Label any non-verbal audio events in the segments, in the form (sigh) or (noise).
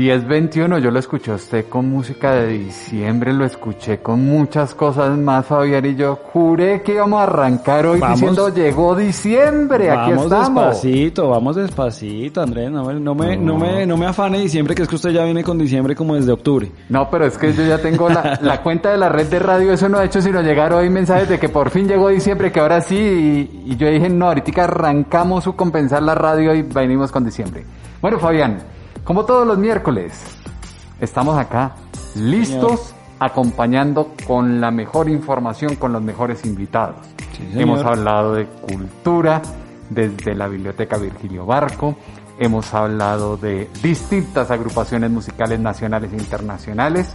Diez veintiuno, yo lo escuché a usted con música de diciembre, lo escuché con muchas cosas más, Fabián, y yo juré que íbamos a arrancar hoy Vamos. diciendo llegó diciembre, aquí Vamos estamos. despacito, vamos despacito, Andrés, no me, no me, no me, no me afane diciembre, que es que usted ya viene con diciembre como desde octubre. No, pero es que yo ya tengo la, (laughs) la cuenta de la red de radio, eso no ha hecho sino llegar hoy mensajes de que por fin llegó diciembre, que ahora sí, y, y yo dije, no, ahorita arrancamos su compensar la radio y venimos con diciembre. Bueno, Fabián, como todos los miércoles, estamos acá, listos, acompañando con la mejor información, con los mejores invitados. Sí. Hemos hablado de cultura desde la Biblioteca Virgilio Barco, hemos hablado de distintas agrupaciones musicales nacionales e internacionales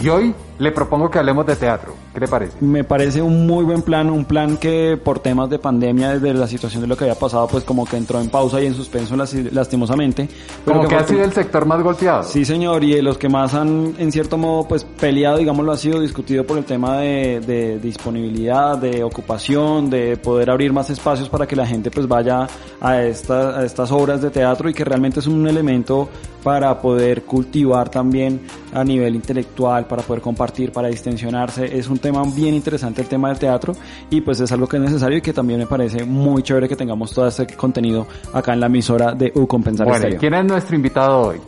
y hoy le propongo que hablemos de teatro. ¿Qué le parece? Me parece un muy buen plan, un plan que por temas de pandemia, desde la situación de lo que había pasado, pues como que entró en pausa y en suspenso las- lastimosamente. Pero Como que ha sido el sector más golpeado. Sí, señor, y de los que más han, en cierto modo, pues peleado, digámoslo así, o discutido por el tema de, de disponibilidad, de ocupación, de poder abrir más espacios para que la gente pues vaya a, esta- a estas obras de teatro y que realmente es un elemento para poder cultivar también a nivel intelectual, para poder compartir, para distensionarse. Es un tema bien interesante el tema del teatro y pues es algo que es necesario y que también me parece muy chévere que tengamos todo este contenido acá en la emisora de U Compensar Bueno, Estéreo. ¿quién es nuestro invitado hoy?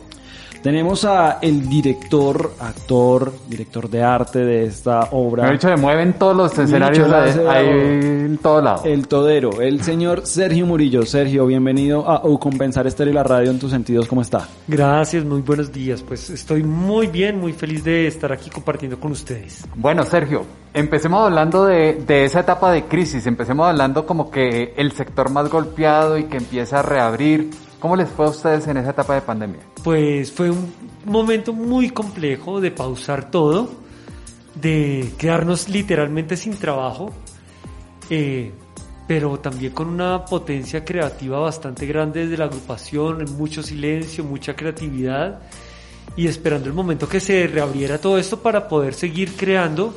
Tenemos a el director, actor, director de arte de esta Me obra. he dicho, se mueven todos los escenarios hace- ahí en todo lado. El todero, el señor Sergio Murillo. Sergio, bienvenido a U Compensar Estéreo y la radio en tus sentidos. ¿Cómo está? Gracias, muy buenos días. Pues estoy muy bien, muy feliz de estar aquí compartiendo con ustedes. Bueno, Sergio, empecemos hablando de, de esa etapa de crisis, empecemos hablando como que el sector más golpeado y que empieza a reabrir. ¿Cómo les fue a ustedes en esa etapa de pandemia? Pues fue un momento muy complejo de pausar todo, de quedarnos literalmente sin trabajo, eh, pero también con una potencia creativa bastante grande desde la agrupación, mucho silencio, mucha creatividad y esperando el momento que se reabriera todo esto para poder seguir creando.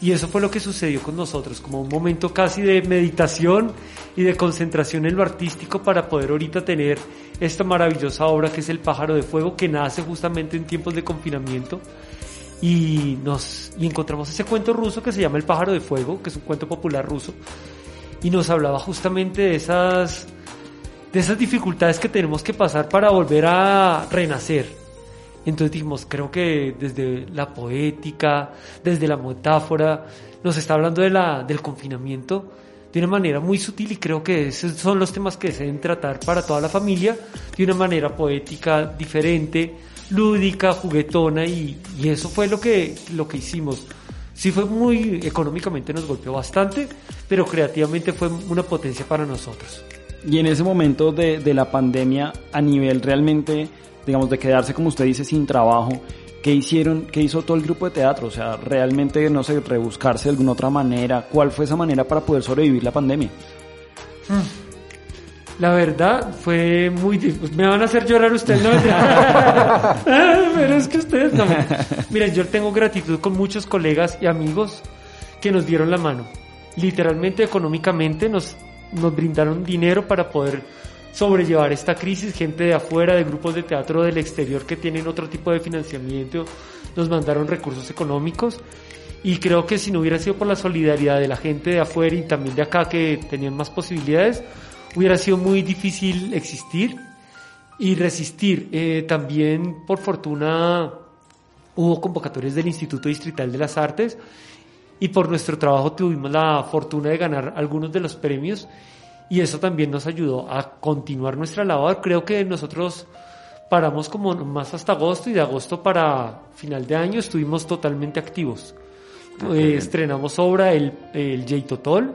Y eso fue lo que sucedió con nosotros, como un momento casi de meditación y de concentración en lo artístico para poder ahorita tener esta maravillosa obra que es El pájaro de fuego, que nace justamente en tiempos de confinamiento. Y nos y encontramos ese cuento ruso que se llama El pájaro de fuego, que es un cuento popular ruso, y nos hablaba justamente de esas de esas dificultades que tenemos que pasar para volver a renacer. Entonces dijimos, creo que desde la poética, desde la metáfora, nos está hablando de la, del confinamiento de una manera muy sutil y creo que esos son los temas que se deben tratar para toda la familia de una manera poética, diferente, lúdica, juguetona y, y eso fue lo que, lo que hicimos. Sí fue muy, económicamente nos golpeó bastante, pero creativamente fue una potencia para nosotros. Y en ese momento de, de la pandemia, a nivel realmente, digamos, de quedarse, como usted dice, sin trabajo, ¿qué hicieron? ¿Qué hizo todo el grupo de teatro? O sea, realmente, no sé, rebuscarse de alguna otra manera. ¿Cuál fue esa manera para poder sobrevivir la pandemia? La verdad fue muy difícil. Me van a hacer llorar ustedes, no (laughs) (laughs) Pero es que ustedes no. Miren, yo tengo gratitud con muchos colegas y amigos que nos dieron la mano. Literalmente, económicamente, nos, nos brindaron dinero para poder sobrellevar esta crisis. Gente de afuera, de grupos de teatro del exterior que tienen otro tipo de financiamiento, nos mandaron recursos económicos. Y creo que si no hubiera sido por la solidaridad de la gente de afuera y también de acá que tenían más posibilidades, hubiera sido muy difícil existir y resistir. Eh, también, por fortuna, hubo convocatorias del Instituto Distrital de las Artes y por nuestro trabajo tuvimos la fortuna de ganar algunos de los premios y eso también nos ayudó a continuar nuestra labor. Creo que nosotros paramos como más hasta agosto y de agosto para final de año estuvimos totalmente activos. Eh, estrenamos obra el, el Jay Totol,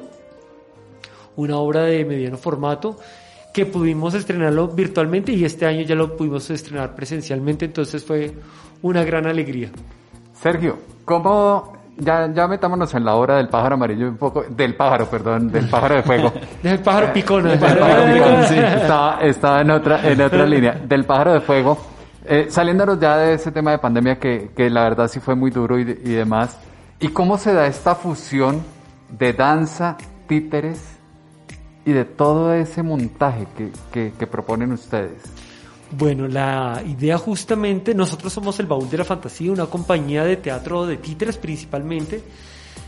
una obra de mediano formato que pudimos estrenarlo virtualmente y este año ya lo pudimos estrenar presencialmente, entonces fue una gran alegría. Sergio, ¿cómo ya, ya metámonos en la hora del pájaro amarillo un poco, del pájaro, perdón, del pájaro de fuego. (laughs) del pájaro picón. Del pájaro picón, sí, estaba, estaba en otra, en otra línea. Del pájaro de fuego. Eh, saliéndonos ya de ese tema de pandemia que, que la verdad sí fue muy duro y, y demás. ¿Y cómo se da esta fusión de danza, títeres y de todo ese montaje que, que, que proponen ustedes? Bueno, la idea justamente, nosotros somos el Baúl de la Fantasía, una compañía de teatro de títeres principalmente,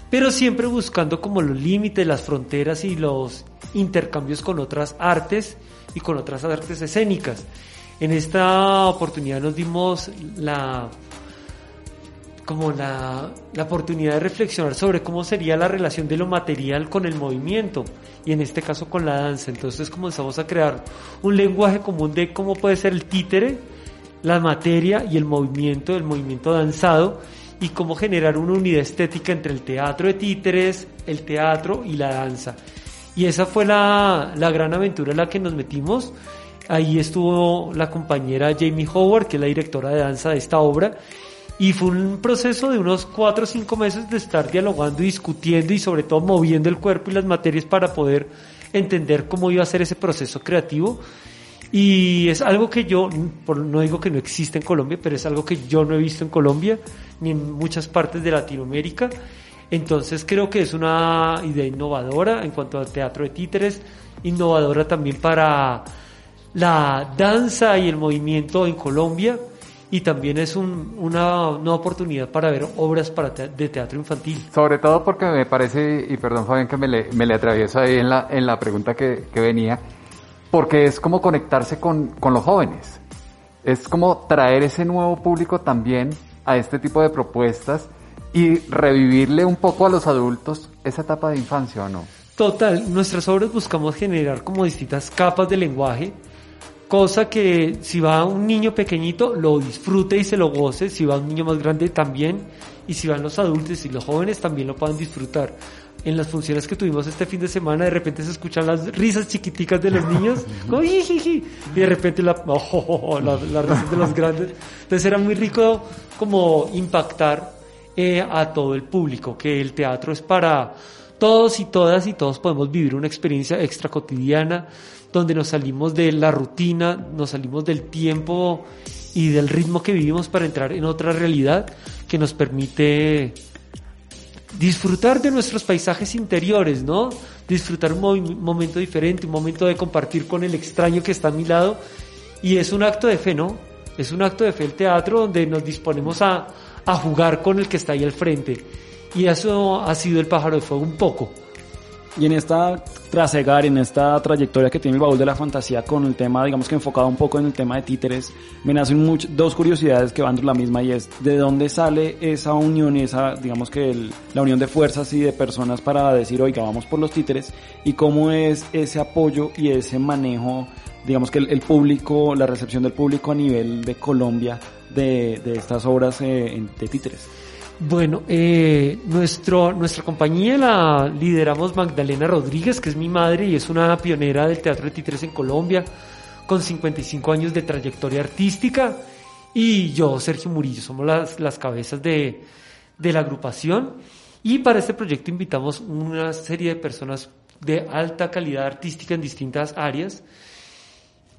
pero siempre buscando como los límites, las fronteras y los intercambios con otras artes y con otras artes escénicas. En esta oportunidad nos dimos la como la, la, oportunidad de reflexionar sobre cómo sería la relación de lo material con el movimiento y en este caso con la danza. Entonces comenzamos a crear un lenguaje común de cómo puede ser el títere, la materia y el movimiento, el movimiento danzado y cómo generar una unidad estética entre el teatro de títeres, el teatro y la danza. Y esa fue la, la gran aventura en la que nos metimos. Ahí estuvo la compañera Jamie Howard, que es la directora de danza de esta obra, y fue un proceso de unos cuatro o cinco meses de estar dialogando y discutiendo y sobre todo moviendo el cuerpo y las materias para poder entender cómo iba a ser ese proceso creativo. Y es algo que yo, no digo que no existe en Colombia, pero es algo que yo no he visto en Colombia ni en muchas partes de Latinoamérica. Entonces creo que es una idea innovadora en cuanto al teatro de títeres, innovadora también para la danza y el movimiento en Colombia y también es un, una, una, oportunidad para ver obras para te de teatro infantil. Sobre todo porque me parece, y perdón Fabián que me le, me le atravieso ahí en la, en la pregunta que, que venía, porque es como conectarse con, con los jóvenes, es como traer ese nuevo público también a este tipo de propuestas y revivirle un poco a los adultos esa etapa de infancia o no. Total, nuestras obras buscamos generar como distintas capas de lenguaje, cosa que si va un niño pequeñito lo disfrute y se lo goce, si va un niño más grande también, y si van los adultos y los jóvenes también lo puedan disfrutar. En las funciones que tuvimos este fin de semana, de repente se escuchan las risas chiquiticas de los niños, (laughs) como, y de repente la, (laughs) oh, las la risas de los grandes. Entonces era muy rico como impactar eh, a todo el público, que el teatro es para todos y todas y todos podemos vivir una experiencia extra cotidiana donde nos salimos de la rutina, nos salimos del tiempo y del ritmo que vivimos para entrar en otra realidad que nos permite disfrutar de nuestros paisajes interiores, ¿no? Disfrutar un momento diferente, un momento de compartir con el extraño que está a mi lado. Y es un acto de fe, ¿no? Es un acto de fe el teatro donde nos disponemos a, a jugar con el que está ahí al frente. Y eso ha sido el pájaro de fuego un poco. Y en esta trasegar, en esta trayectoria que tiene el baúl de la fantasía con el tema, digamos que enfocado un poco en el tema de títeres, me nacen much, dos curiosidades que van de la misma y es de dónde sale esa unión esa, digamos que el, la unión de fuerzas y de personas para decir, oiga, vamos por los títeres y cómo es ese apoyo y ese manejo, digamos que el, público, la recepción del público a nivel de Colombia de, de estas obras eh, de títeres. Bueno, eh, nuestro, nuestra compañía la lideramos Magdalena Rodríguez, que es mi madre y es una pionera del teatro de títeres en Colombia, con 55 años de trayectoria artística. Y yo, Sergio Murillo, somos las, las cabezas de, de la agrupación. Y para este proyecto invitamos una serie de personas de alta calidad artística en distintas áreas,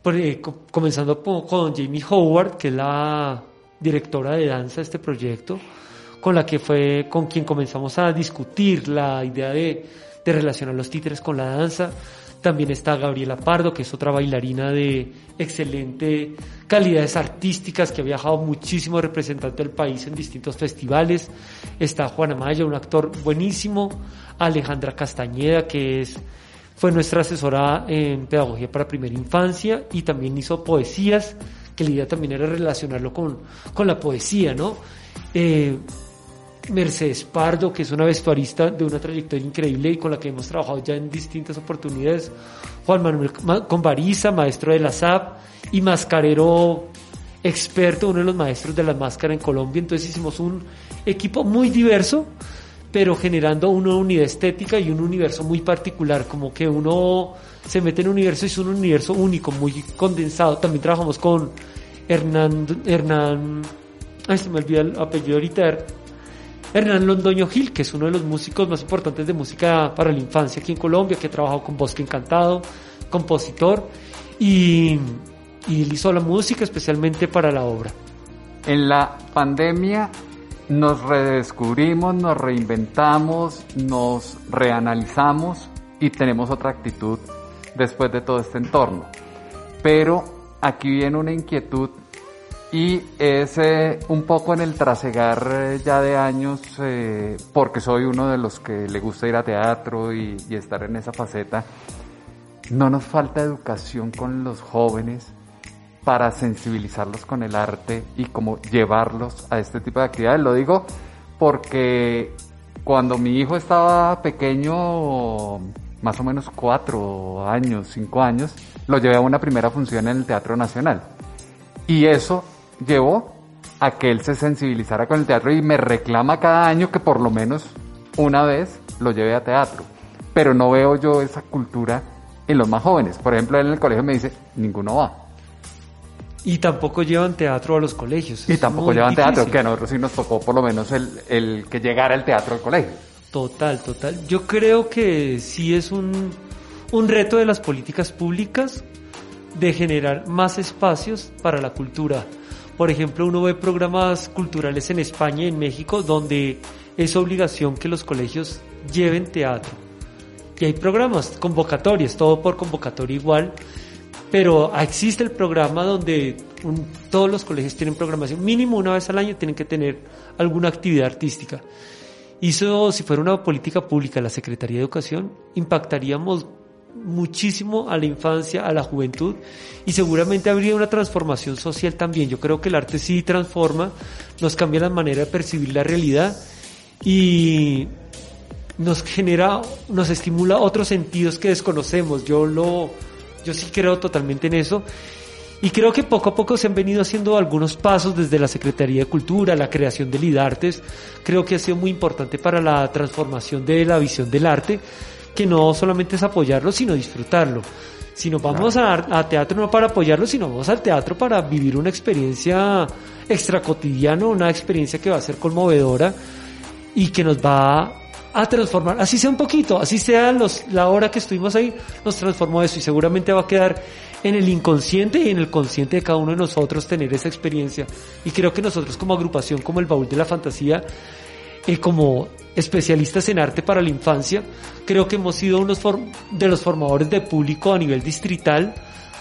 eh, comenzando con Jamie Howard, que es la directora de danza de este proyecto con la que fue con quien comenzamos a discutir la idea de, de relacionar los títeres con la danza. También está Gabriela Pardo, que es otra bailarina de excelente calidades artísticas, que ha viajado muchísimo representante del país en distintos festivales. Está Juana Maya, un actor buenísimo. Alejandra Castañeda, que es, fue nuestra asesora en pedagogía para primera infancia y también hizo poesías, que la idea también era relacionarlo con, con la poesía, ¿no? Eh, Mercedes Pardo, que es una vestuarista de una trayectoria increíble y con la que hemos trabajado ya en distintas oportunidades. Juan Manuel Convariza, maestro de la SAP y mascarero experto, uno de los maestros de la máscara en Colombia. Entonces hicimos un equipo muy diverso, pero generando una unidad estética y un universo muy particular, como que uno se mete en un universo y es un universo único, muy condensado. También trabajamos con Hernán, Hernán, ay se me olvida el apellido ahorita, Hernán Londoño Gil, que es uno de los músicos más importantes de música para la infancia aquí en Colombia, que ha trabajado con Bosque Encantado, compositor, y, él hizo la música especialmente para la obra. En la pandemia nos redescubrimos, nos reinventamos, nos reanalizamos y tenemos otra actitud después de todo este entorno. Pero aquí viene una inquietud y es eh, un poco en el trasegar eh, ya de años, eh, porque soy uno de los que le gusta ir a teatro y, y, estar en esa faceta. No nos falta educación con los jóvenes para sensibilizarlos con el arte y como llevarlos a este tipo de actividades. Lo digo porque cuando mi hijo estaba pequeño, más o menos cuatro años, cinco años, lo llevé a una primera función en el Teatro Nacional. Y eso llevó a que él se sensibilizara con el teatro y me reclama cada año que por lo menos una vez lo lleve a teatro. Pero no veo yo esa cultura en los más jóvenes. Por ejemplo, él en el colegio me dice, ninguno va. Y tampoco llevan teatro a los colegios. Y tampoco llevan teatro, que a nosotros sí nos tocó por lo menos el, el que llegara el teatro al colegio. Total, total. Yo creo que sí es un, un reto de las políticas públicas de generar más espacios para la cultura. Por ejemplo, uno ve programas culturales en España y en México donde es obligación que los colegios lleven teatro. Y hay programas, convocatorias, todo por convocatoria igual, pero existe el programa donde todos los colegios tienen programación, mínimo una vez al año tienen que tener alguna actividad artística. Y eso, si fuera una política pública, la Secretaría de Educación, impactaríamos muchísimo a la infancia, a la juventud y seguramente habría una transformación social también. Yo creo que el arte sí transforma, nos cambia la manera de percibir la realidad y nos genera, nos estimula otros sentidos que desconocemos. Yo lo, yo sí creo totalmente en eso. Y creo que poco a poco se han venido haciendo algunos pasos desde la Secretaría de Cultura, la creación del IDARTES. Creo que ha sido muy importante para la transformación de la visión del arte que no solamente es apoyarlo, sino disfrutarlo. Si nos vamos a, teatro no para apoyarlo, sino vamos al teatro para vivir una experiencia extra cotidiana, una experiencia que va a ser conmovedora y que nos va a transformar, así sea un poquito, así sea los, la hora que estuvimos ahí, nos transformó eso y seguramente va a quedar en el inconsciente y en el consciente de cada uno de nosotros tener esa experiencia. Y creo que nosotros como agrupación, como el baúl de la fantasía, eh, como especialistas en arte para la infancia. Creo que hemos sido unos de los formadores de público a nivel distrital.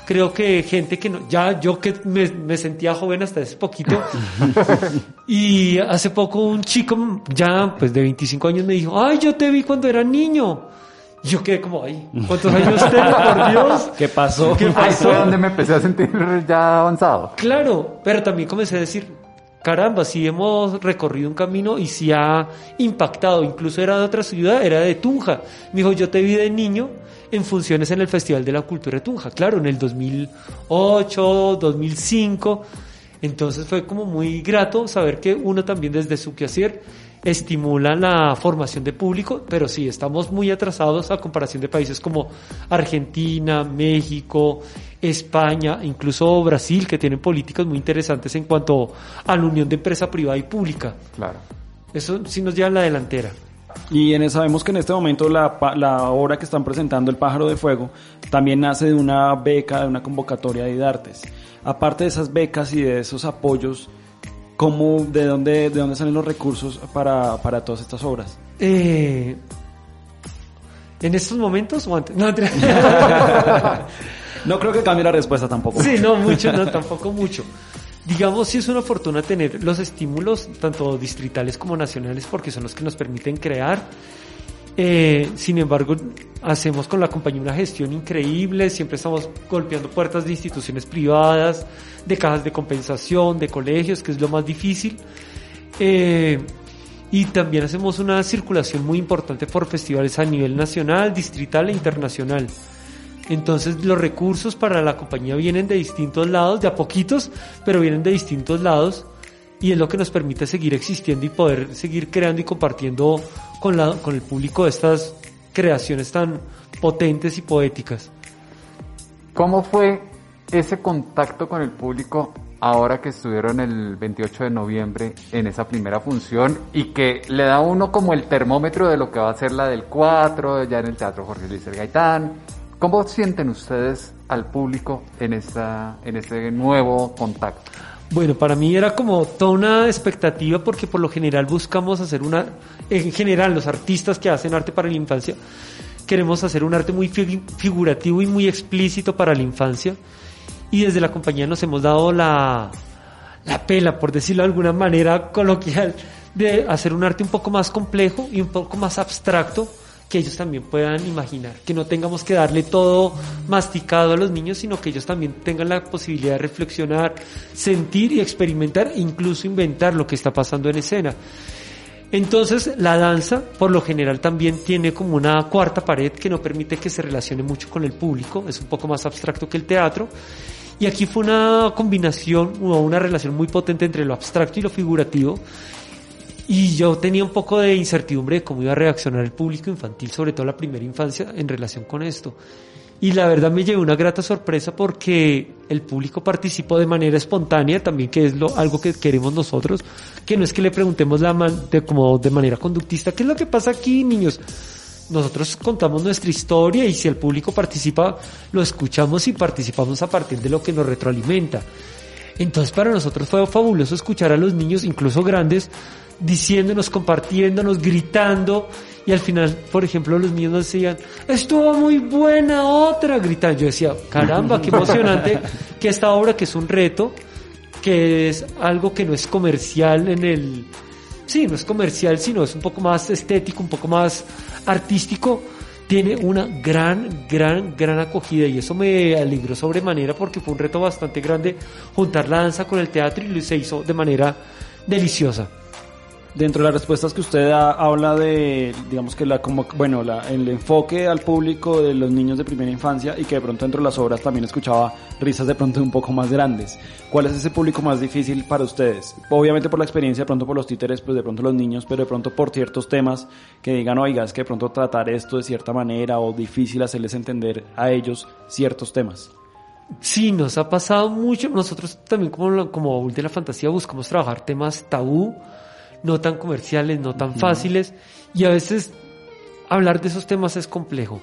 Creo que gente que no, ya yo que me, sentía joven hasta hace poquito (laughs) y hace poco un chico ya pues de 25 años me dijo, ay, yo te vi cuando era niño. Yo quedé como, ay, ¿cuántos años tengo, por Dios? (laughs) ¿Qué pasó? ¿Qué pasó? Ahí donde me empecé a sentir ya avanzado. Claro, pero también comencé a decir, caramba, sí hemos recorrido un camino y sí ha impactado. Incluso era de otra ciudad, era de Tunja. Me dijo, yo te vi de niño en funciones en el Festival de la Cultura de Tunja. Claro, en el 2008, 2005. Entonces fue como muy grato saber que uno también desde su quehacer estimula la formación de público, pero sí, estamos muy atrasados a comparación de países como Argentina, México, España, incluso Brasil, que tienen políticas muy interesantes en cuanto a la unión de empresa privada y pública. Claro. Eso sí nos lleva a la delantera. Y en, sabemos que en este momento la, la, obra que están presentando, El pájaro de fuego, también nace de una beca, de una convocatoria de IDARTES. Aparte de esas becas y de esos apoyos, ¿Cómo, de, dónde, ¿De dónde salen los recursos para, para todas estas obras? Eh, ¿En estos momentos o antes? No, (laughs) no creo que cambie la respuesta tampoco. Sí, no mucho, no, (laughs) tampoco mucho. Digamos, sí es una fortuna tener los estímulos, tanto distritales como nacionales, porque son los que nos permiten crear eh, sin embargo, hacemos con la compañía una gestión increíble, siempre estamos golpeando puertas de instituciones privadas, de cajas de compensación, de colegios, que es lo más difícil. Eh, y también hacemos una circulación muy importante por festivales a nivel nacional, distrital e internacional. Entonces los recursos para la compañía vienen de distintos lados, de a poquitos, pero vienen de distintos lados y es lo que nos permite seguir existiendo y poder seguir creando y compartiendo con, la, con el público estas creaciones tan potentes y poéticas. ¿Cómo fue ese contacto con el público ahora que estuvieron el 28 de noviembre en esa primera función y que le da uno como el termómetro de lo que va a ser la del 4, ya en el Teatro Jorge Luis Gaitán? ¿Cómo sienten ustedes al público en, esta, en este nuevo contacto? Bueno, para mí era como toda una expectativa porque por lo general buscamos hacer una, en general los artistas que hacen arte para la infancia, queremos hacer un arte muy figurativo y muy explícito para la infancia. Y desde la compañía nos hemos dado la, la pela, por decirlo de alguna manera coloquial, de hacer un arte un poco más complejo y un poco más abstracto que ellos también puedan imaginar, que no tengamos que darle todo masticado a los niños, sino que ellos también tengan la posibilidad de reflexionar, sentir y experimentar, incluso inventar lo que está pasando en escena. Entonces, la danza, por lo general, también tiene como una cuarta pared que no permite que se relacione mucho con el público, es un poco más abstracto que el teatro. Y aquí fue una combinación o una relación muy potente entre lo abstracto y lo figurativo, y yo tenía un poco de incertidumbre de cómo iba a reaccionar el público infantil, sobre todo la primera infancia, en relación con esto. Y la verdad me llevé una grata sorpresa porque el público participó de manera espontánea, también que es lo, algo que queremos nosotros, que no es que le preguntemos la de, como de manera conductista, ¿qué es lo que pasa aquí, niños? Nosotros contamos nuestra historia y si el público participa, lo escuchamos y participamos a partir de lo que nos retroalimenta. Entonces para nosotros fue fabuloso escuchar a los niños, incluso grandes, diciéndonos, compartiéndonos, gritando. Y al final, por ejemplo, los niños nos decían, estuvo muy buena otra, gritan. Yo decía, caramba, qué emocionante (laughs) que esta obra, que es un reto, que es algo que no es comercial en el... Sí, no es comercial, sino es un poco más estético, un poco más artístico, tiene una gran, gran, gran acogida y eso me alegró sobremanera porque fue un reto bastante grande juntar la danza con el teatro y se hizo de manera deliciosa. Dentro de las respuestas que usted da, habla de, digamos que la, como, bueno, la, el enfoque al público de los niños de primera infancia y que de pronto dentro de las obras también escuchaba risas de pronto un poco más grandes. ¿Cuál es ese público más difícil para ustedes? Obviamente por la experiencia, de pronto por los títeres, pues de pronto los niños, pero de pronto por ciertos temas que digan, oiga, es que de pronto tratar esto de cierta manera o difícil hacerles entender a ellos ciertos temas. Sí, nos ha pasado mucho. Nosotros también como, como de la fantasía buscamos trabajar temas tabú no tan comerciales, no tan fáciles, y a veces hablar de esos temas es complejo.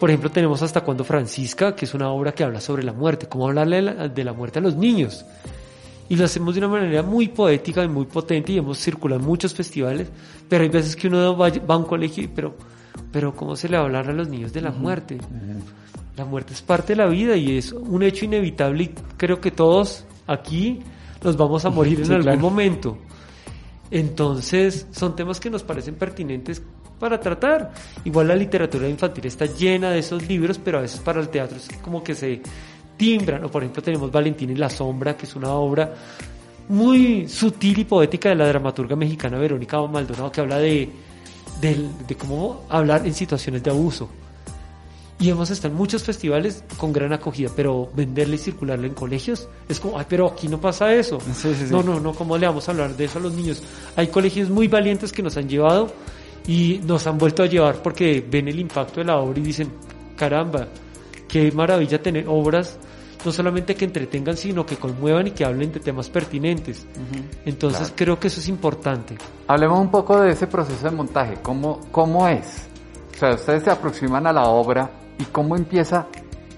Por ejemplo, tenemos Hasta cuando Francisca, que es una obra que habla sobre la muerte, cómo hablarle de la, muerte a los niños. Y lo hacemos de una manera muy poética y muy potente y hemos circulado en muchos festivales, pero hay veces que uno va, a un colegio y, pero, pero ¿cómo se le va a hablar a los niños de la muerte? La muerte es parte de la vida y es un hecho inevitable y creo que todos aquí nos vamos a morir (laughs) en algún momento. Entonces, son temas que nos parecen pertinentes para tratar. Igual la literatura infantil está llena de esos libros, pero a veces para el teatro es como que se timbran. O por ejemplo tenemos Valentín y la sombra, que es una obra muy sutil y poética de la dramaturga mexicana Verónica Maldonado, que habla de, de cómo hablar en situaciones de abuso. Y hemos estado en muchos festivales con gran acogida, pero venderle y circularle en colegios es como, ay, pero aquí no pasa eso. No, no, no, ¿cómo le vamos a hablar de eso a los niños? Hay colegios muy valientes que nos han llevado y nos han vuelto a llevar porque ven el impacto de la obra y dicen, caramba, qué maravilla tener obras no solamente que entretengan, sino que conmuevan y que hablen de temas pertinentes. Entonces creo que eso es importante. Hablemos un poco de ese proceso de montaje, ¿cómo, cómo es? O sea, ustedes se aproximan a la obra y cómo empieza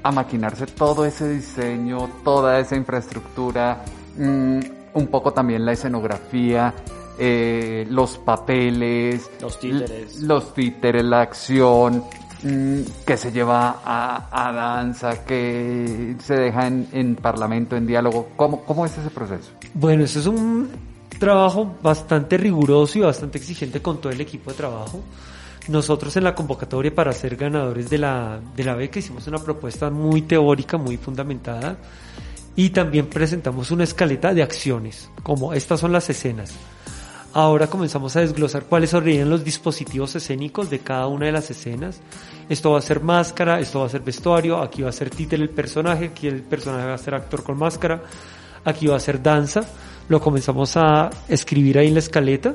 a maquinarse todo ese diseño, toda esa infraestructura, mm, un poco también la escenografía, eh, los papeles, los títeres, los títeres, la acción, mm, que se lleva a, danza, que se deja en, parlamento, en diálogo. ¿Cómo, ¿Cómo es ese proceso? Bueno, eso es un trabajo bastante riguroso y bastante exigente con todo el equipo de trabajo. Nosotros en la convocatoria para ser ganadores de la, de la beca hicimos una propuesta muy teórica, muy fundamentada y también presentamos una escaleta de acciones, como estas son las escenas. Ahora comenzamos a desglosar cuáles serían los dispositivos escénicos de cada una de las escenas. Esto va a ser máscara, esto va a ser vestuario, aquí va a ser títere el personaje, aquí el personaje va a ser actor con máscara, aquí va a ser danza. Lo comenzamos a escribir ahí en la escaleta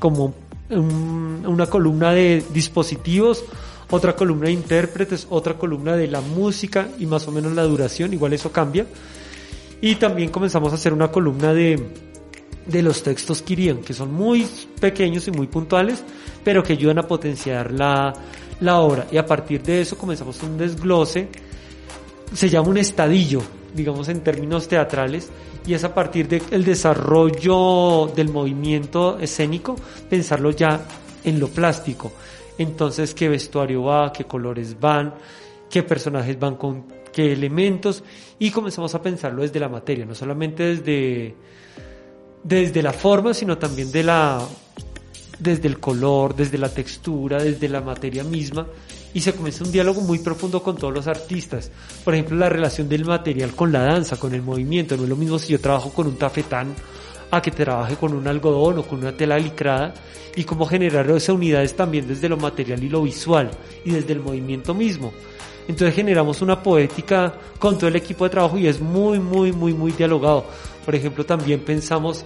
como un- una columna de dispositivos, otra columna de intérpretes, otra columna de la música y más o menos la duración, igual eso cambia. Y también comenzamos a hacer una columna de, de los textos que irían, que son muy pequeños y muy puntuales, pero que ayudan a potenciar la, la obra. Y a partir de eso comenzamos un desglose, se llama un estadillo, digamos en términos teatrales, y es a partir del desarrollo del movimiento escénico, pensarlo ya en lo plástico. Entonces, qué vestuario va, qué colores van, qué personajes van con qué elementos, y comenzamos a pensarlo desde la materia, no solamente desde, desde la forma, sino también de la, desde el color, desde la textura, desde la materia misma, y se comienza un diálogo muy profundo con todos los artistas. Por ejemplo, la relación del material con la danza, con el movimiento. No es lo mismo si yo trabajo con un tafetán a que trabaje con un algodón o con una tela licrada y cómo generar esas unidades también desde lo material y lo visual y desde el movimiento mismo. Entonces generamos una poética con todo el equipo de trabajo y es muy, muy, muy, muy dialogado. Por ejemplo, también pensamos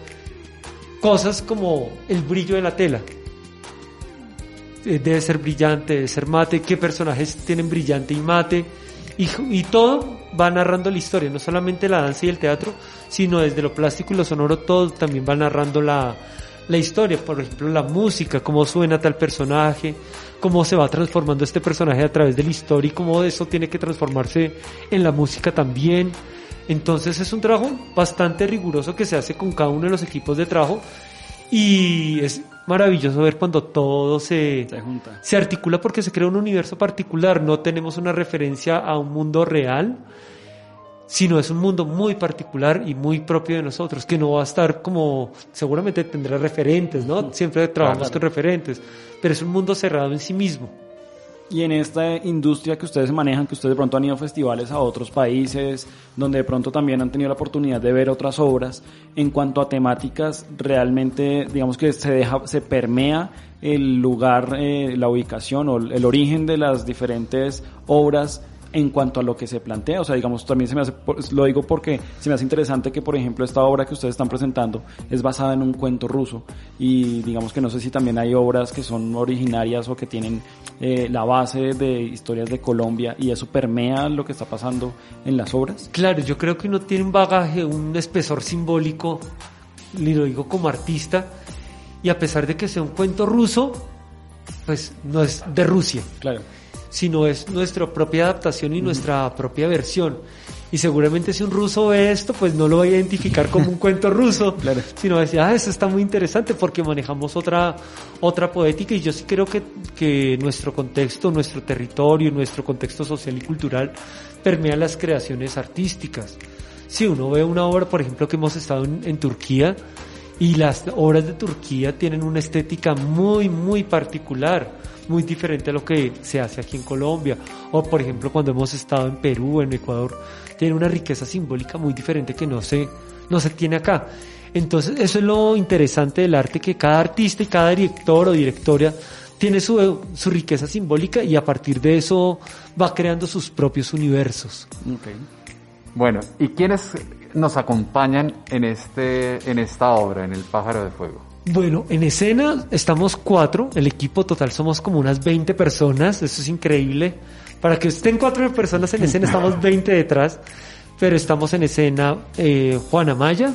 cosas como el brillo de la tela. Eh, Debe ser brillante, debe ser mate, qué personajes tienen brillante y mate. Y, y todo va narrando la historia, no solamente la danza y el teatro, sino desde lo plástico y lo sonoro, todo también va narrando la, la historia. Por ejemplo, la música, cómo suena tal personaje, cómo se va transformando este personaje a través de la historia y cómo eso tiene que transformarse en la música también. Entonces es un trabajo bastante riguroso que se hace con cada uno de los equipos de trabajo y es maravilloso ver cuando todo se, Se junta. se articula porque se crea un universo particular, no tenemos una referencia a un mundo real, sino es un mundo muy particular y muy propio de nosotros, que no va a estar como, seguramente tendrá referentes, ¿no? Siempre trabajamos con referentes, pero es un mundo cerrado en sí mismo. Y en esta industria que ustedes manejan, que ustedes de pronto han ido a festivales a otros países, donde de pronto también han tenido la oportunidad de ver otras obras, en cuanto a temáticas, realmente, digamos que se deja, se permea el lugar, eh, la ubicación o el origen de las diferentes obras en cuanto a lo que se plantea, o sea, digamos, también se me hace, lo digo porque se me hace interesante que, por ejemplo, esta obra que ustedes están presentando es basada en un cuento ruso y digamos que no sé si también hay obras que son originarias o que tienen eh, la base de historias de Colombia y eso permea lo que está pasando en las obras. Claro, yo creo que uno tiene un bagaje, un espesor simbólico, y lo digo como artista, y a pesar de que sea un cuento ruso, pues no es de Rusia. Claro. Sino es nuestra propia adaptación y nuestra propia versión. Y seguramente si un ruso ve esto, pues no lo va a identificar como un (laughs) cuento ruso, Claro. sino va a decir, ah, eso está muy interesante porque manejamos otra, otra poética y yo sí creo que, que nuestro contexto, nuestro territorio, nuestro contexto social y cultural permea las creaciones artísticas. Si uno ve una obra, por ejemplo, que hemos estado en, en Turquía, y las obras de Turquía tienen una estética muy, muy particular, muy diferente a lo que se hace aquí en Colombia. O, por ejemplo, cuando hemos estado en Perú, en Ecuador, tiene una riqueza simbólica muy diferente que no se, no se tiene acá. Entonces, eso es lo interesante del arte, que cada artista y cada director o directora tiene su, su riqueza simbólica y a partir de eso va creando sus propios universos. Okay. Bueno, ¿y quiénes nos acompañan en, este, en esta obra, en El pájaro de fuego? Bueno, en escena estamos cuatro, el equipo total somos como unas 20 personas, eso es increíble. Para que estén cuatro personas en escena, estamos 20 detrás, pero estamos en escena eh, Juana Maya,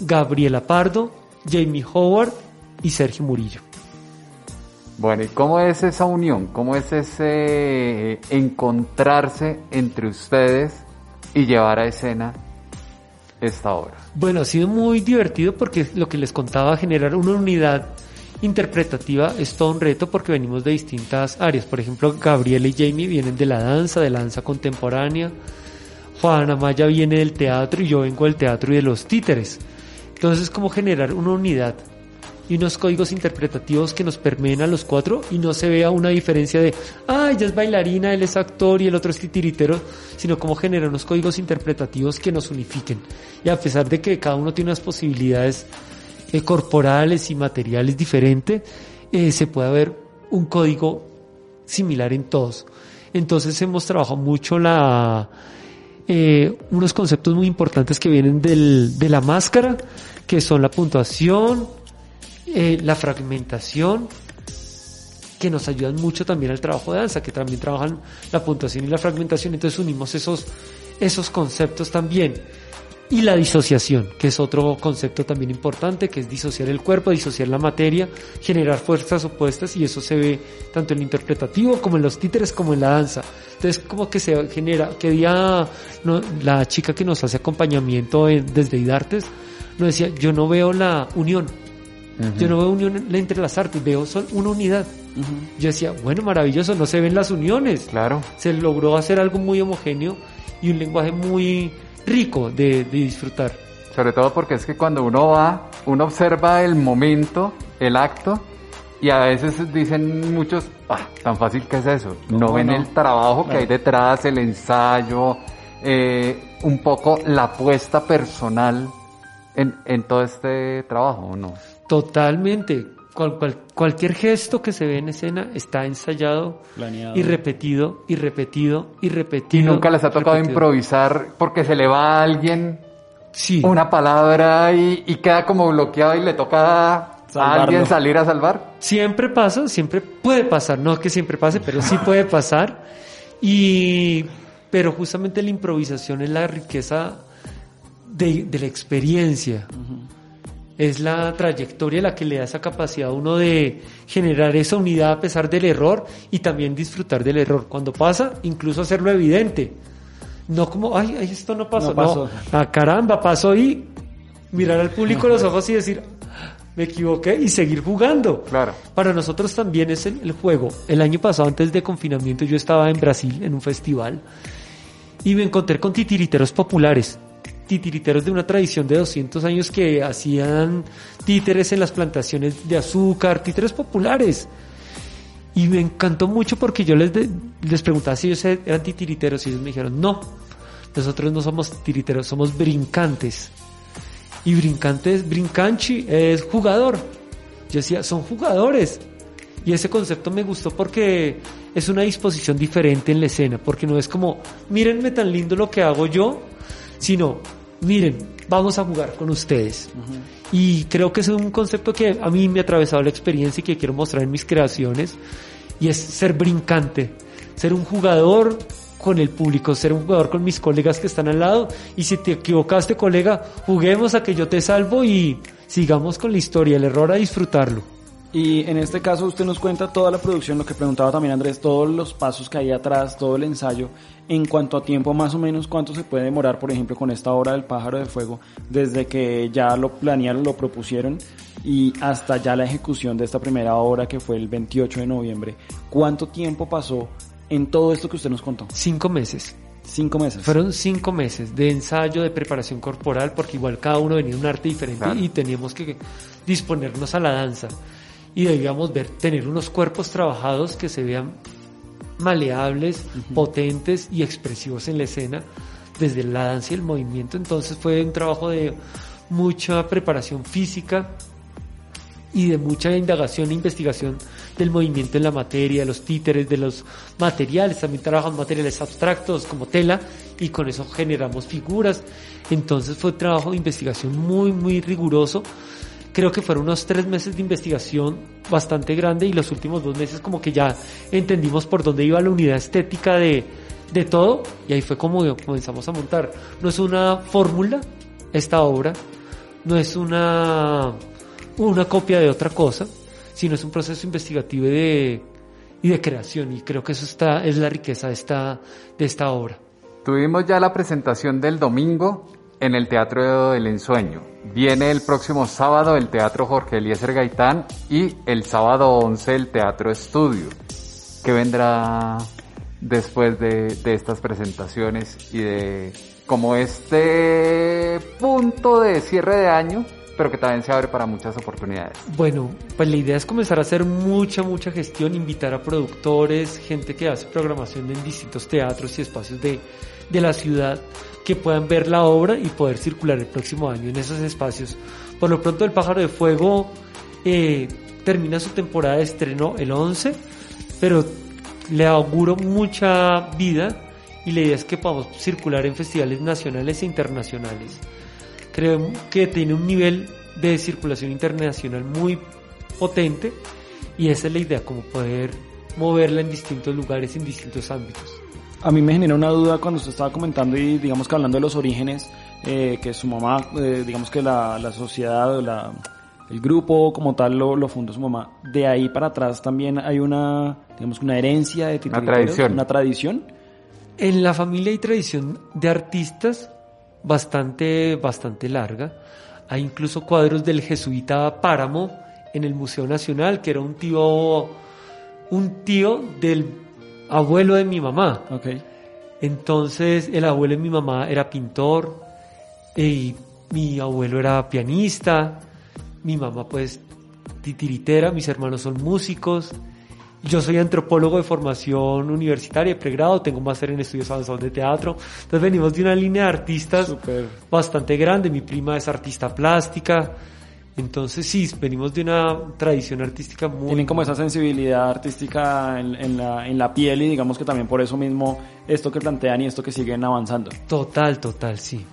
Gabriela Pardo, Jamie Howard y Sergio Murillo. Bueno, ¿y cómo es esa unión? ¿Cómo es ese eh, encontrarse entre ustedes y llevar a escena esta obra? Bueno, ha sido muy divertido porque lo que les contaba, generar una unidad interpretativa es todo un reto porque venimos de distintas áreas. Por ejemplo, Gabriela y Jamie vienen de la danza, de la danza contemporánea. Juana Maya viene del teatro y yo vengo del teatro y de los títeres. Entonces, como generar una unidad y unos códigos interpretativos que nos permeen a los cuatro y no se vea una diferencia de, ah, ella es bailarina, él es actor y el otro es titiritero, sino como generar unos códigos interpretativos que nos unifiquen. Y a pesar de que cada uno tiene unas posibilidades eh, corporales y materiales diferentes, eh, se puede ver un código similar en todos. Entonces hemos trabajado mucho la, eh, unos conceptos muy importantes que vienen del, de la máscara, que son la puntuación, eh, la fragmentación, que nos ayudan mucho también al trabajo de danza, que también trabajan la puntuación y la fragmentación, entonces unimos esos, esos conceptos también. Y la disociación, que es otro concepto también importante, que es disociar el cuerpo, disociar la materia, generar fuerzas opuestas, y eso se ve tanto en el interpretativo como en los títeres como en la danza. Entonces, como que se genera, que día la chica que nos hace acompañamiento en- desde IDARTES nos decía, yo no veo la unión, yo no veo unión entre las artes, veo son una unidad. Yo decía, bueno, maravilloso, no se ven las uniones. Claro. Se logró hacer algo muy homogéneo y un lenguaje muy rico de, de disfrutar. Sobre todo porque es que cuando uno va, uno observa el momento, el acto, y a veces dicen muchos, ah, tan fácil que es eso. No ¿Cómo ven no? el trabajo que hay detrás, el ensayo, eh, un poco la apuesta personal en, en todo este trabajo, ¿o ¿no? Totalmente. Cual- cual- cualquier gesto que se ve en escena está ensayado Planeado. y repetido y repetido y Y repetido. nunca les ha tocado repetido. improvisar porque se le va a alguien Sí. una palabra y, y queda como bloqueado y le toca a alguien salir a salvar. Siempre pasa, siempre puede pasar, no que siempre pase, pero sí puede pasar. Y, pero justamente la improvisación es la riqueza de, de la experiencia. Es la trayectoria la que le da esa capacidad a uno de generar esa unidad a pesar del error y también disfrutar del error. Cuando pasa, incluso hacerlo evidente. No como, ay, ay, esto no pasó. No pasó. No, ah, caramba, pasó y mirar al público a los (laughs) ojos y decir, "Ah, me equivoqué y seguir jugando. Claro. Para nosotros también es el, el juego. El año pasado, antes de confinamiento, yo estaba en Brasil en un festival y me encontré con titiriteros populares. Titiriteros de una tradición de 200 años que hacían títeres en las plantaciones de azúcar, títeres populares. Y me encantó mucho porque yo les, les preguntaba si ellos eran titiriteros y ellos me dijeron, no, nosotros no somos titiriteros, somos brincantes. Y brincantes, brincanchi es jugador. Yo decía, son jugadores. Y ese concepto me gustó porque es una disposición diferente en la escena, porque no es como, mírenme tan lindo lo que hago yo, sino, miren, vamos a jugar con ustedes. Y creo que es un concepto que a mí me ha atravesado la experiencia y que quiero mostrar en mis creaciones, y es ser brincante, ser un jugador con el público, ser un jugador con mis colegas que están al lado, y si te equivocaste colega, juguemos a que yo te salvo y sigamos con la historia, el error a disfrutarlo. Y en este caso usted nos cuenta toda la producción, lo que preguntaba también Andrés, todos los pasos que hay atrás, todo el ensayo, en cuanto a tiempo más o menos cuánto se puede demorar, por ejemplo, con esta obra del pájaro de fuego, desde que ya lo planearon, lo propusieron y hasta ya la ejecución de esta primera obra que fue el 28 de noviembre. ¿Cuánto tiempo pasó en todo esto que usted nos contó? Cinco meses. Cinco meses. Fueron cinco meses de ensayo, de preparación corporal, porque igual cada uno venía de un arte diferente Claro. y teníamos que disponernos a la danza. Y debíamos ver, tener unos cuerpos trabajados que se vean maleables, potentes y expresivos en la escena, desde la danza y el movimiento. Entonces fue un trabajo de mucha preparación física y de mucha indagación e investigación del movimiento en la materia, de los títeres, de los materiales. También trabajamos materiales abstractos como tela y con eso generamos figuras. Entonces fue un trabajo de investigación muy, muy riguroso. Creo que fueron unos tres meses de investigación bastante grande y los últimos dos meses como que ya entendimos por dónde iba la unidad estética de, de todo y ahí fue como comenzamos a montar. No es una fórmula esta obra, no es una, una copia de otra cosa, sino es un proceso investigativo y de, y de creación y creo que eso está, es la riqueza de esta, de esta obra. Tuvimos ya la presentación del domingo en el Teatro del Ensueño. Viene el próximo sábado el Teatro Jorge Eliezer Gaitán y el sábado 11 el Teatro Estudio. ¿Qué vendrá después de, de estas presentaciones y de como este punto de cierre de año, pero que también se abre para muchas oportunidades? Bueno, pues la idea es comenzar a hacer mucha, mucha gestión, invitar a productores, gente que hace programación en distintos teatros y espacios de, de la ciudad que puedan ver la obra y poder circular el próximo año en esos espacios. Por lo pronto el pájaro de fuego eh, termina su temporada de estreno el 11, pero le auguro mucha vida y la idea es que podamos circular en festivales nacionales e internacionales. Creo que tiene un nivel de circulación internacional muy potente y esa es la idea, como poder moverla en distintos lugares, en distintos ámbitos. A mí me genera una duda cuando usted estaba comentando y digamos que hablando de los orígenes, eh, que su mamá, eh, digamos que la, la sociedad, la, el grupo como tal lo, lo, fundó su mamá. De ahí para atrás también hay una, digamos una herencia de una tradición. Una tradición. En la familia hay tradición de artistas bastante, bastante larga. Hay incluso cuadros del jesuita Páramo en el Museo Nacional, que era un tío, un tío del abuelo de mi mamá. Okay. Entonces, el abuelo de mi mamá era pintor, y mi abuelo era pianista, mi mamá pues titiritera, mis hermanos son músicos, yo soy antropólogo de formación universitaria, pregrado, tengo un máster en estudios avanzados de teatro. Entonces venimos de una línea de artistas Super. bastante grande. Mi prima es artista plástica. Entonces sí, venimos de una tradición artística muy... Tienen como esa sensibilidad artística en, en, la, en la piel y digamos que también por eso mismo esto que plantean y esto que siguen avanzando. Total, total, sí.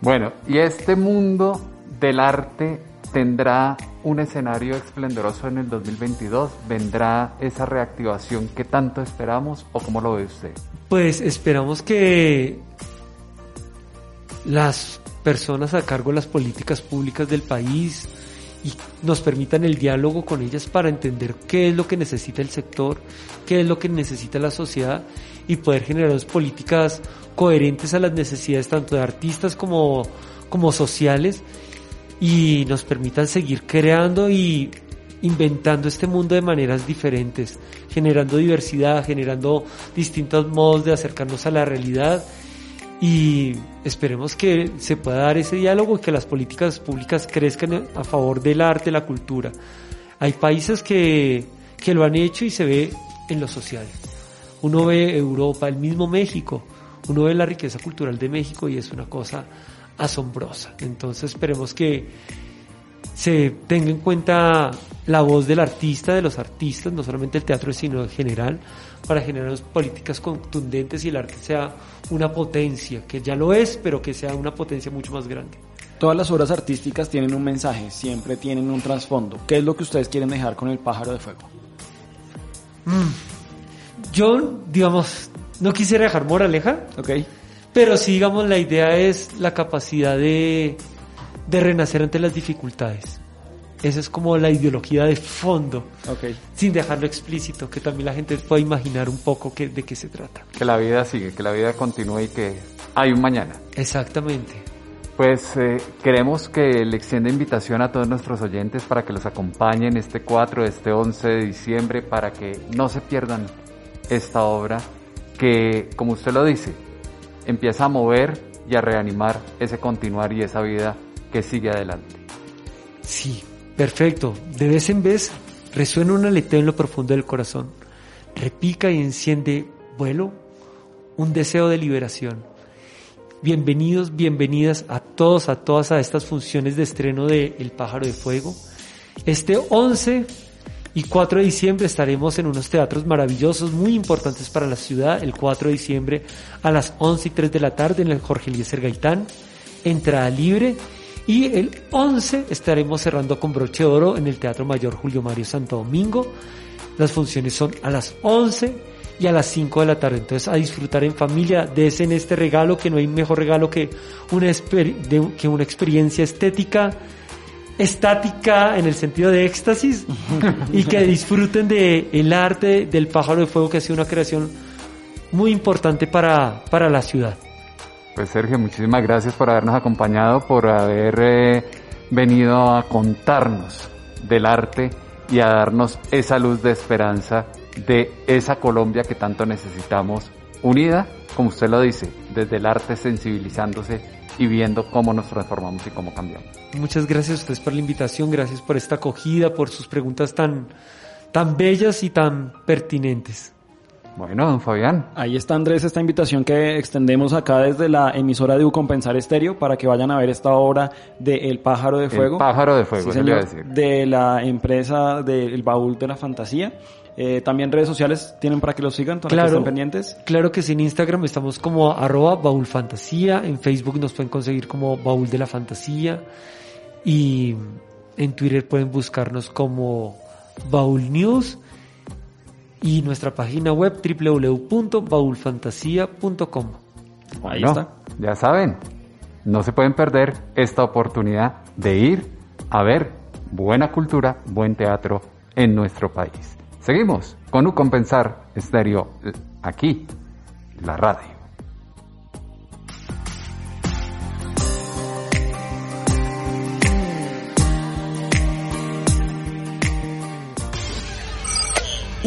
Bueno, y este mundo del arte tendrá un escenario esplendoroso en el 2022? ¿Vendrá esa reactivación que tanto esperamos o cómo lo ve usted? Pues esperamos que las personas a cargo de las políticas públicas del país y nos permitan el diálogo con ellas para entender qué es lo que necesita el sector, qué es lo que necesita la sociedad y poder generar políticas coherentes a las necesidades tanto de artistas como, como sociales y nos permitan seguir creando y inventando este mundo de maneras diferentes, generando diversidad, generando distintos modos de acercarnos a la realidad y esperemos que se pueda dar ese diálogo y que las políticas públicas crezcan a favor del arte, la cultura. Hay países que, que lo han hecho y se ve en lo social. Uno ve Europa, el mismo México, uno ve la riqueza cultural de México y es una cosa asombrosa. Entonces esperemos que se tenga en cuenta la voz del artista, de los artistas, no solamente el teatro, sino en general, para generar políticas contundentes y el arte sea una potencia, que ya lo es, pero que sea una potencia mucho más grande. Todas las obras artísticas tienen un mensaje, siempre tienen un trasfondo. ¿Qué es lo que ustedes quieren dejar con el pájaro de fuego? Mm. Yo, digamos, no quisiera dejar moraleja. Ok. Pero sí, digamos, la idea es la capacidad de, de renacer ante las dificultades. Esa es como la ideología de fondo, okay. sin dejarlo explícito, que también la gente pueda imaginar un poco que, de qué se trata. Que la vida sigue, que la vida continúe y que hay un mañana. Exactamente. Pues eh, queremos que le extienda invitación a todos nuestros oyentes para que los acompañen este 4, este 11 de diciembre, para que no se pierdan esta obra que, como usted lo dice, empieza a mover y a reanimar ese continuar y esa vida que sigue adelante. Sí, perfecto. De vez en vez resuena un aleteo en lo profundo del corazón. Repica y enciende vuelo, un deseo de liberación. Bienvenidos, bienvenidas a todos, a todas a estas funciones de estreno de El pájaro de fuego. Este 11 y 4 de diciembre estaremos en unos teatros maravillosos, muy importantes para la ciudad. El 4 de diciembre a las 11 y 3 de la tarde en el Jorge Eliezer Gaitán. Entrada libre. Y el 11 estaremos cerrando con broche de oro en el Teatro Mayor Julio Mario Santo Domingo. Las funciones son a las 11 y a las 5 de la tarde. Entonces a disfrutar en familia, desen este regalo que no hay mejor regalo que una, de, que una experiencia estética estática en el sentido de éxtasis (laughs) y que disfruten de el arte del pájaro de fuego que ha sido una creación muy importante para, para la ciudad. Pues Sergio, muchísimas gracias por habernos acompañado, por haber eh, venido a contarnos del arte y a darnos esa luz de esperanza de esa Colombia que tanto necesitamos, unida, como usted lo dice, desde el arte sensibilizándose y viendo cómo nos transformamos y cómo cambiamos. Muchas gracias a ustedes por la invitación, gracias por esta acogida, por sus preguntas tan, tan bellas y tan pertinentes. Bueno, don Fabián. Ahí está Andrés, esta invitación que extendemos acá desde la emisora de Ucompensar Estéreo para que vayan a ver esta obra de El Pájaro de Fuego. El Pájaro de Fuego, Sí, eso le iba a señor, decir. de la empresa del Baúl de la Fantasía. Eh, también redes sociales tienen para que los sigan, para que Claro. estén pendientes. Claro que sí, en Instagram estamos como arroba baúl fantasía, en Facebook nos pueden conseguir como baúl de la fantasía y en Twitter pueden buscarnos como baúl news y nuestra página web www.baulfantasia.com. Ahí Bueno, está. Ya saben, no se pueden perder esta oportunidad de ir a ver buena cultura, buen teatro en nuestro país. Seguimos con un compensar estéreo eh, aquí, la radio.